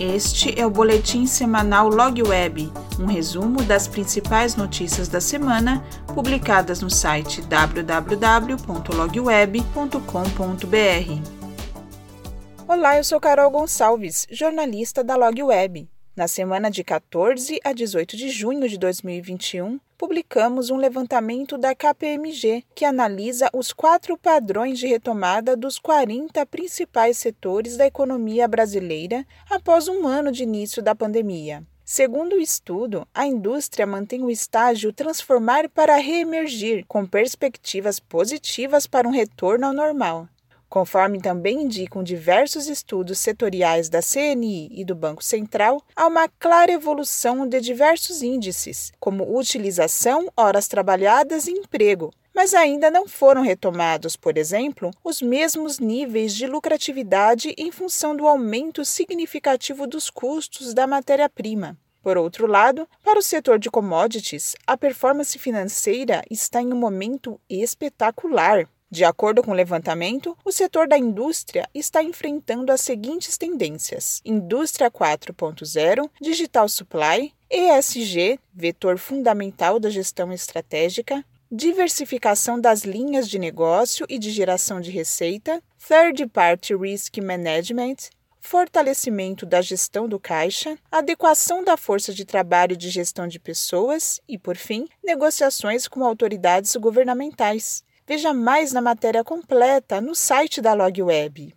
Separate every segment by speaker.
Speaker 1: Este é o boletim semanal Log Web, um resumo das principais notícias da semana publicadas no site www.logweb.com.br. Olá, eu sou Carol Gonçalves, jornalista da Log Web. Na semana de 14 a 18 de junho de 2021, publicamos um levantamento da KPMG que analisa os quatro padrões de retomada dos 40 principais setores da economia brasileira após um ano de início da pandemia. Segundo o estudo, a indústria mantém o estágio transformar para reemergir, com perspectivas positivas para um retorno ao normal. Conforme também indicam diversos estudos setoriais da CNI e do Banco Central, há uma clara evolução de diversos índices, como utilização, horas trabalhadas e emprego, mas ainda não foram retomados, por exemplo, os mesmos níveis de lucratividade em função do aumento significativo dos custos da matéria-prima. Por outro lado, para o setor de commodities, a performance financeira está em um momento espetacular. De acordo com o levantamento, o setor da indústria está enfrentando as seguintes tendências: Indústria 4.0, Digital Supply, ESG, vetor fundamental da gestão estratégica, diversificação das linhas de negócio e de geração de receita, Third Party Risk Management, fortalecimento da gestão do caixa, adequação da força de trabalho de gestão de pessoas e, por fim, negociações com autoridades governamentais. Veja mais na matéria completa no site da LogWeb.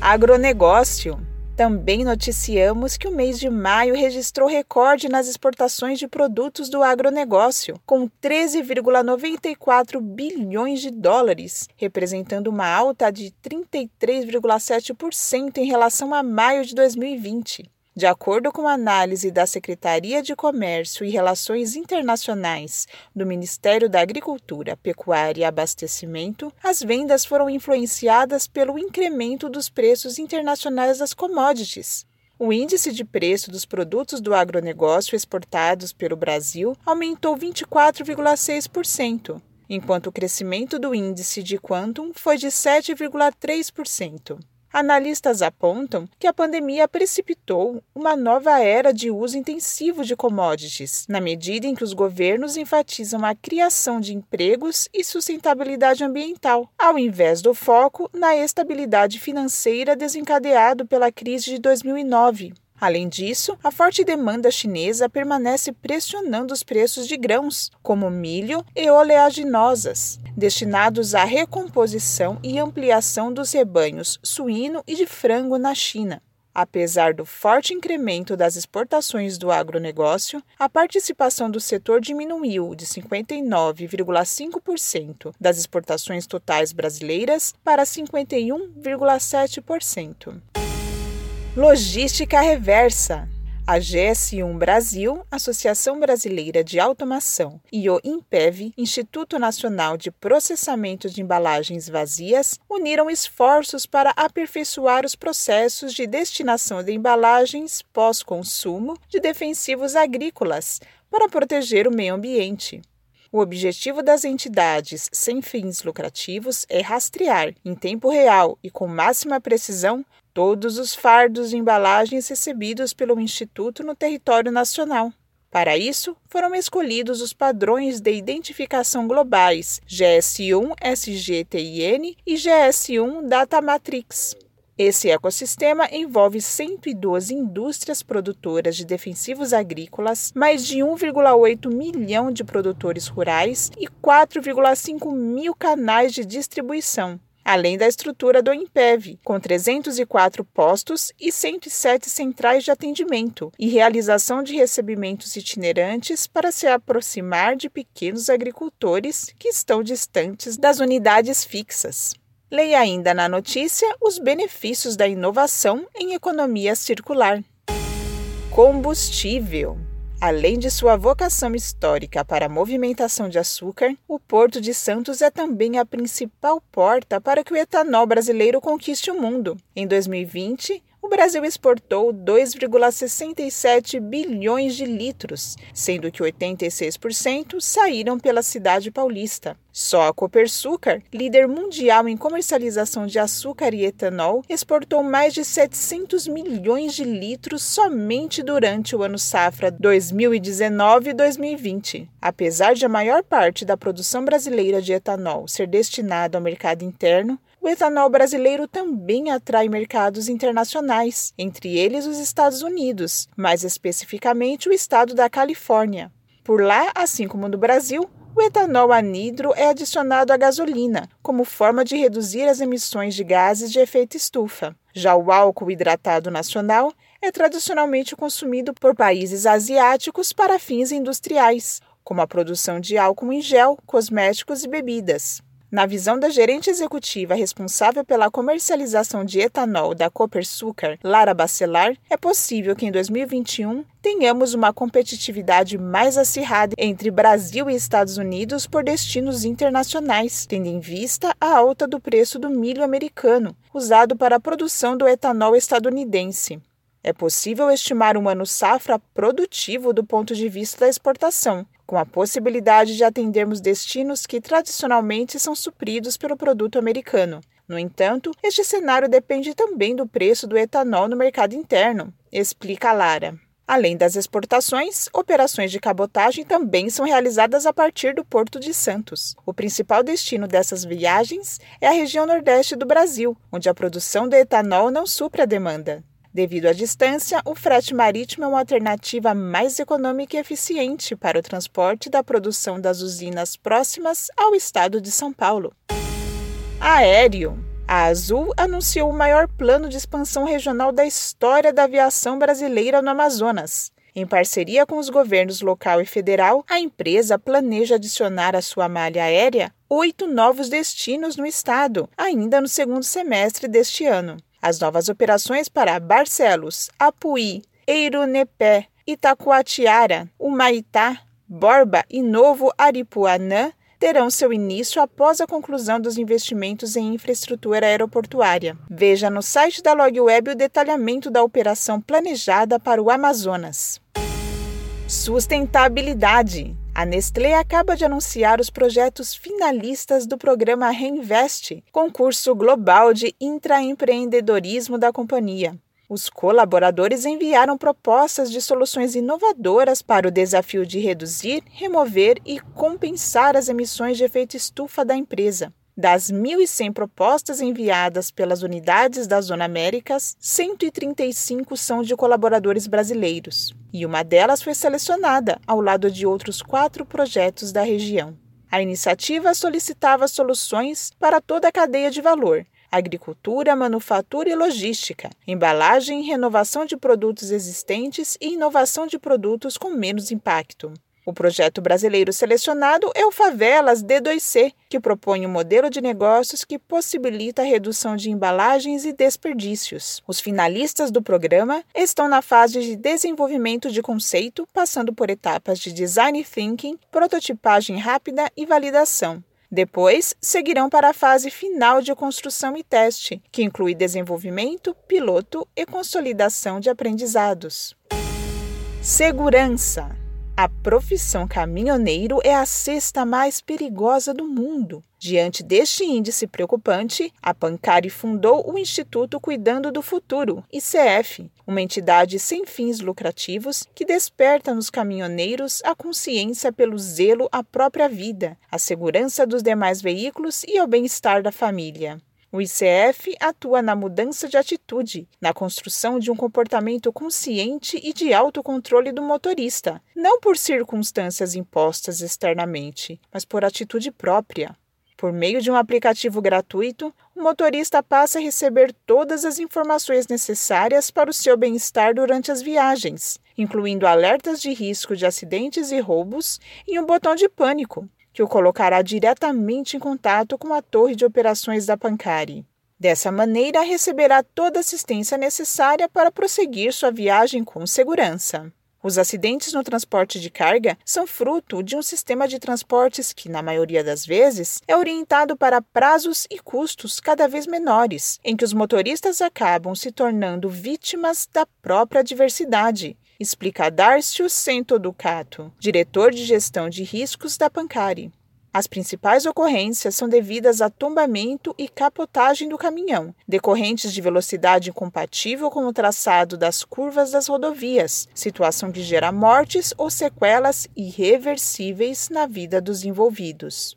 Speaker 1: Agronegócio. Também noticiamos que o mês de maio registrou recorde nas exportações de produtos do agronegócio, com 13,94 bilhões de dólares, representando uma alta de 33,7% em relação a maio de 2020. De acordo com a análise da Secretaria de Comércio e Relações Internacionais do Ministério da Agricultura, Pecuária e Abastecimento, as vendas foram influenciadas pelo incremento dos preços internacionais das commodities. O índice de preço dos produtos do agronegócio exportados pelo Brasil aumentou 24,6%, enquanto o crescimento do índice de Quantum foi de 7,3%. Analistas apontam que a pandemia precipitou uma nova era de uso intensivo de commodities, na medida em que os governos enfatizam a criação de empregos e sustentabilidade ambiental, ao invés do foco na estabilidade financeira desencadeado pela crise de 2009. Além disso, a forte demanda chinesa permanece pressionando os preços de grãos, como milho e oleaginosas, destinados à recomposição e ampliação dos rebanhos suíno e de frango na China. Apesar do forte incremento das exportações do agronegócio, a participação do setor diminuiu de 59,5% das exportações totais brasileiras para 51,7%. Logística Reversa. A GS1 Brasil, Associação Brasileira de Automação, e o INPEV, Instituto Nacional de Processamento de Embalagens Vazias, uniram esforços para aperfeiçoar os processos de destinação de embalagens pós-consumo de defensivos agrícolas para proteger o meio ambiente. O objetivo das entidades sem fins lucrativos é rastrear, em tempo real e com máxima precisão, todos os fardos de embalagens recebidos pelo Instituto no território nacional. Para isso, foram escolhidos os padrões de identificação globais GS1 SGTIN e GS1 Data Matrix. Esse ecossistema envolve 102 indústrias produtoras de defensivos agrícolas, mais de 1,8 milhão de produtores rurais e 4,5 mil canais de distribuição, além da estrutura do IMPEV, com 304 postos e 107 centrais de atendimento e realização de recebimentos itinerantes para se aproximar de pequenos agricultores que estão distantes das unidades fixas. Leia ainda na notícia os benefícios da inovação em economia circular. Combustível. Além de sua vocação histórica para a movimentação de açúcar, o Porto de Santos é também a principal porta para que o etanol brasileiro conquiste o mundo. Em 2020, o Brasil exportou 2,67 bilhões de litros, sendo que 86% saíram pela cidade paulista. Só a Copersucar, líder mundial em comercialização de açúcar e etanol, exportou mais de 700 milhões de litros somente durante o ano safra 2019-2020. Apesar de a maior parte da produção brasileira de etanol ser destinada ao mercado interno, o etanol brasileiro também atrai mercados internacionais, entre eles os Estados Unidos, mais especificamente o estado da Califórnia. Por lá, assim como no Brasil, o etanol anidro é adicionado à gasolina, como forma de reduzir as emissões de gases de efeito estufa. Já o álcool hidratado nacional é tradicionalmente consumido por países asiáticos para fins industriais, como a produção de álcool em gel, cosméticos e bebidas. Na visão da gerente executiva responsável pela comercialização de etanol da Copersucar, Lara Bacelar, é possível que em 2021 tenhamos uma competitividade mais acirrada entre Brasil e Estados Unidos por destinos internacionais, tendo em vista a alta do preço do milho americano, usado para a produção do etanol estadunidense. É possível estimar um ano safra produtivo do ponto de vista da exportação, com a possibilidade de atendermos destinos que tradicionalmente são supridos pelo produto americano. No entanto, este cenário depende também do preço do etanol no mercado interno, explica Lara. Além das exportações, operações de cabotagem também são realizadas a partir do Porto de Santos. O principal destino dessas viagens é a região nordeste do Brasil, onde a produção do etanol não supra a demanda. Devido à distância, o frete marítimo é uma alternativa mais econômica e eficiente para o transporte da produção das usinas próximas ao estado de São Paulo. Aéreo. A Azul anunciou o maior plano de expansão regional da história da aviação brasileira no Amazonas. Em parceria com os governos local e federal, a empresa planeja adicionar à sua malha aérea oito novos destinos no estado, ainda no segundo semestre deste ano. As novas operações para Barcelos, Apuí, Eirunepé, Itacoatiara, Humaitá, Borba e Novo Aripuanã terão seu início após a conclusão dos investimentos em infraestrutura aeroportuária. Veja no site da LogWeb o detalhamento da operação planejada para o Amazonas. Sustentabilidade. A Nestlé acaba de anunciar os projetos finalistas do programa Reinvest, concurso global de intraempreendedorismo da companhia. Os colaboradores enviaram propostas de soluções inovadoras para o desafio de reduzir, remover e compensar as emissões de efeito estufa da empresa. Das 1.100 propostas enviadas pelas unidades da Zona Américas, 135 são de colaboradores brasileiros, e uma delas foi selecionada ao lado de outros quatro projetos da região. A iniciativa solicitava soluções para toda a cadeia de valor, agricultura, manufatura e logística, embalagem, renovação de produtos existentes e inovação de produtos com menos impacto. O projeto brasileiro selecionado é o Favelas D2C, que propõe um modelo de negócios que possibilita a redução de embalagens e desperdícios. Os finalistas do programa estão na fase de desenvolvimento de conceito, passando por etapas de design thinking, prototipagem rápida e validação. Depois, seguirão para a fase final de construção e teste, que inclui desenvolvimento, piloto e consolidação de aprendizados. Segurança. A profissão caminhoneiro é a sexta mais perigosa do mundo. Diante deste índice preocupante, a Pancari fundou o Instituto Cuidando do Futuro, ICF, uma entidade sem fins lucrativos que desperta nos caminhoneiros a consciência pelo zelo à própria vida, à segurança dos demais veículos e ao bem-estar da família. O ICF atua na mudança de atitude, na construção de um comportamento consciente e de autocontrole do motorista, não por circunstâncias impostas externamente, mas por atitude própria. Por meio de um aplicativo gratuito, o motorista passa a receber todas as informações necessárias para o seu bem-estar durante as viagens, incluindo alertas de risco de acidentes e roubos e um botão de pânico, que o colocará diretamente em contato com a torre de operações da Pancari. Dessa maneira, receberá toda a assistência necessária para prosseguir sua viagem com segurança. Os acidentes no transporte de carga são fruto de um sistema de transportes que, na maioria das vezes, é orientado para prazos e custos cada vez menores, em que os motoristas acabam se tornando vítimas da própria adversidade, explica Darcio Sento Ducato, diretor de gestão de riscos da Pancari. As principais ocorrências são devidas a tombamento e capotagem do caminhão, decorrentes de velocidade incompatível com o traçado das curvas das rodovias, situação que gera mortes ou sequelas irreversíveis na vida dos envolvidos.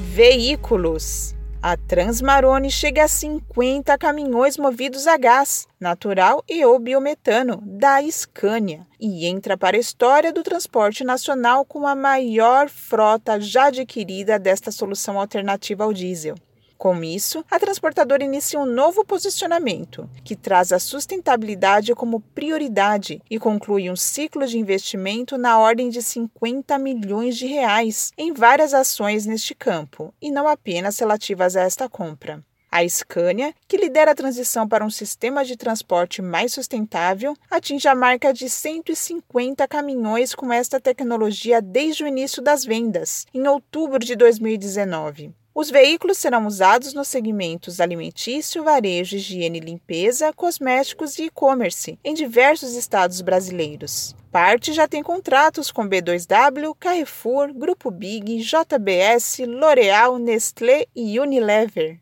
Speaker 1: Veículos a Transmarone chega a 50 caminhões movidos a gás natural e ou biometano da Scania e entra para a história do transporte nacional com a maior frota já adquirida desta solução alternativa ao diesel. Com isso, a transportadora inicia um novo posicionamento, que traz a sustentabilidade como prioridade e conclui um ciclo de investimento na ordem de 50 milhões de reais em várias ações neste campo, e não apenas relativas a esta compra. A Scania, que lidera a transição para um sistema de transporte mais sustentável, atinge a marca de 150 caminhões com esta tecnologia desde o início das vendas, em outubro de 2019. Os veículos serão usados nos segmentos alimentício, varejo, higiene e limpeza, cosméticos e e-commerce em diversos estados brasileiros. Parte já tem contratos com B2W, Carrefour, Grupo Big, JBS, L'Oréal, Nestlé e Unilever.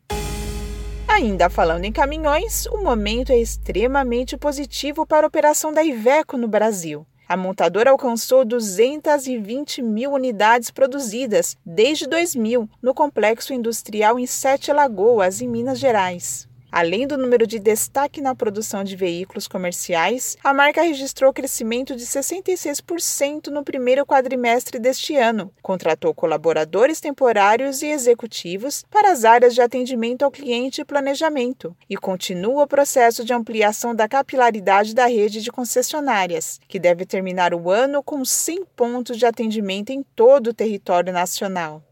Speaker 1: Ainda falando em caminhões, o momento é extremamente positivo para a operação da Iveco no Brasil. A montadora alcançou 220 mil unidades produzidas desde 2000 no complexo industrial em Sete Lagoas, em Minas Gerais. Além do número de destaque na produção de veículos comerciais, a marca registrou crescimento de 66% no primeiro quadrimestre deste ano. Contratou colaboradores temporários e executivos para as áreas de atendimento ao cliente e planejamento e continua o processo de ampliação da capilaridade da rede de concessionárias, que deve terminar o ano com 100 pontos de atendimento em todo o território nacional.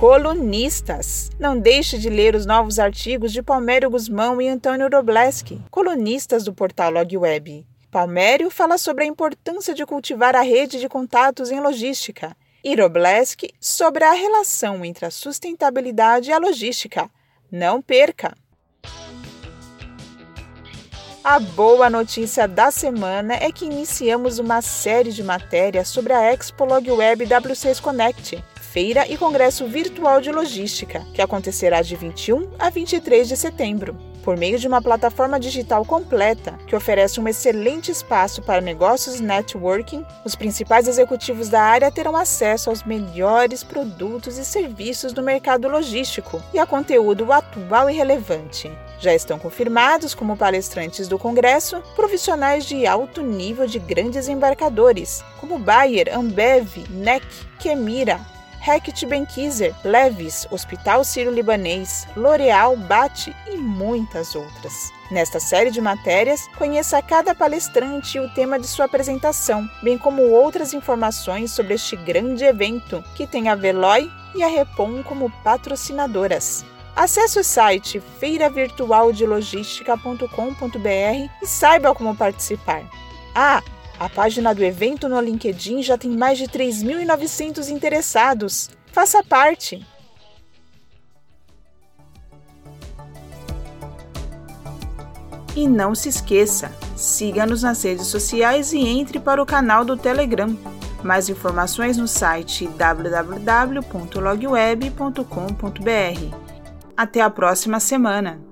Speaker 1: Colunistas. Não deixe de ler os novos artigos de Palmério Guzmão e Antônio Robleski, colunistas do portal LogWeb. Palmério fala sobre a importância de cultivar a rede de contatos em logística e Robleski sobre a relação entre a sustentabilidade e a logística. Não perca! A boa notícia da semana é que iniciamos uma série de matérias sobre a Expo LogWeb W6 Connect, feira e congresso virtual de logística, que acontecerá de 21 a 23 de setembro. Por meio de uma plataforma digital completa que oferece um excelente espaço para negócios networking, os principais executivos da área terão acesso aos melhores produtos e serviços do mercado logístico e a conteúdo atual e relevante. Já estão confirmados como palestrantes do Congresso profissionais de alto nível de grandes embarcadores, como Bayer, Ambev, NEC, Kemira, Hector Benkiser, Levis, Hospital Sírio-Libanês, L'Oréal, Bate e muitas outras. Nesta série de matérias, conheça cada palestrante e o tema de sua apresentação, bem como outras informações sobre este grande evento, que tem a Veloy e a Repom como patrocinadoras. Acesse o site feiravirtualdelogística.com.br e saiba como participar. Ah, a página do evento no LinkedIn já tem mais de 3.900 interessados. Faça parte! E não se esqueça, siga-nos nas redes sociais e entre para o canal do Telegram. Mais informações no site www.logweb.com.br. Até a próxima semana!